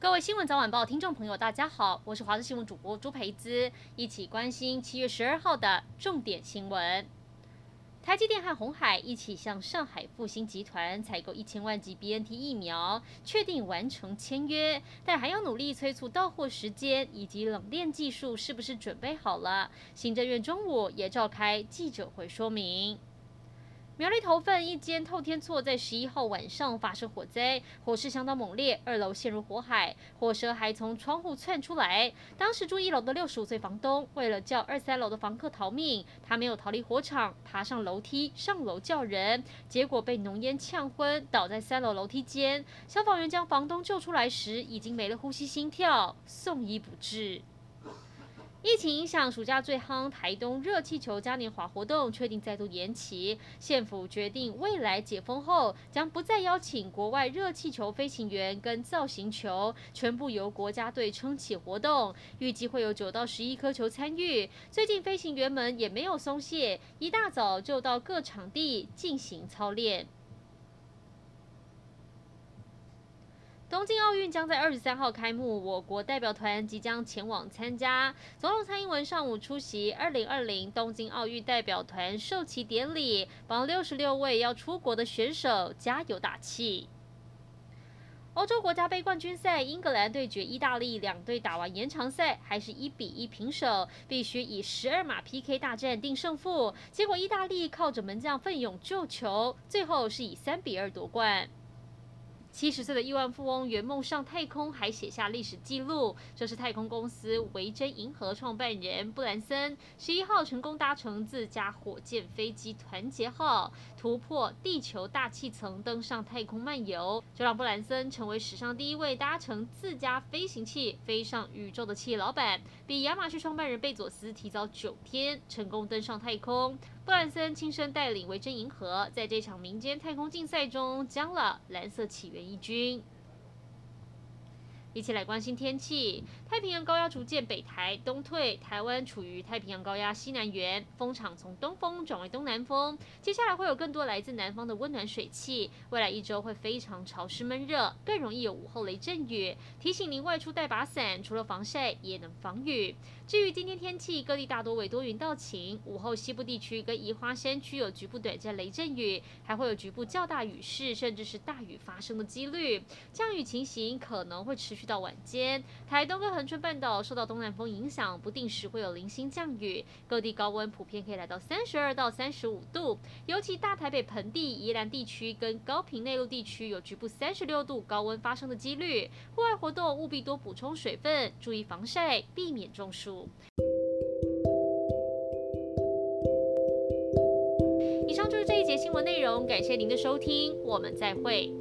各位新闻早晚报，听众朋友，大家好，我是华视新闻主播朱培姿，一起关心七月十二号的重点新闻。台积电和鸿海一起向上海复星集团采购一千万剂 BNT 疫苗，确定完成签约，但还要努力催促到货时间以及冷链技术是不是准备好了。行政院中午也召开记者会说明。苗栗头份一间透天厝在十一号晚上发生火灾，火势相当猛烈，二楼陷入火海，火舌还从窗户窜出来。当时住一楼的六十五岁房东为了叫二三楼的房客逃命，他没有逃离火场，爬上楼梯上楼叫人，结果被浓烟呛昏，倒在三楼楼梯间。消防员将房东救出来时，已经没了呼吸心跳，送医不治。疫情影响，暑假最夯台东热气球嘉年华活动确定再度延期。县府决定，未来解封后将不再邀请国外热气球飞行员跟造型球，全部由国家队撑起活动。预计会有九到十一颗球参与。最近飞行员们也没有松懈，一大早就到各场地进行操练。东京奥运将在二十三号开幕，我国代表团即将前往参加。总统蔡英文上午出席二零二零东京奥运代表团授旗典礼，帮六十六位要出国的选手加油打气。欧洲国家杯冠军赛，英格兰对决意大利，两队打完延长赛还是一比一平手，必须以十二码 PK 大战定胜负。结果意大利靠着门将奋勇救球，最后是以三比二夺冠。七十岁的亿万富翁圆梦上太空，还写下历史记录。这是太空公司维珍银河创办人布兰森，十一号成功搭乘自家火箭飞机团结号，突破地球大气层，登上太空漫游，这让布兰森成为史上第一位搭乘自家飞行器飞上宇宙的企业老板，比亚马逊创办人贝佐斯提早九天成功登上太空。布兰森亲身带领维珍银河，在这场民间太空竞赛中，将了蓝色起源一军。一起来关心天气。太平洋高压逐渐北抬东退，台湾处于太平洋高压西南缘，风场从东风转为东南风。接下来会有更多来自南方的温暖水汽，未来一周会非常潮湿闷热，更容易有午后雷阵雨。提醒您外出带把伞，除了防晒也能防雨。至于今天天气，各地大多为多云到晴，午后西部地区跟宜花山区有局部短暂雷阵雨，还会有局部较大雨势，甚至是大雨发生的几率。降雨情形可能会持续去到晚间，台东跟恒春半岛受到东南风影响，不定时会有零星降雨。各地高温普遍可以来到三十二到三十五度，尤其大台北盆地、宜兰地区跟高屏内陆地区有局部三十六度高温发生的几率。户外活动务必多补充水分，注意防晒，避免中暑。以上就是这一节新闻内容，感谢您的收听，我们再会。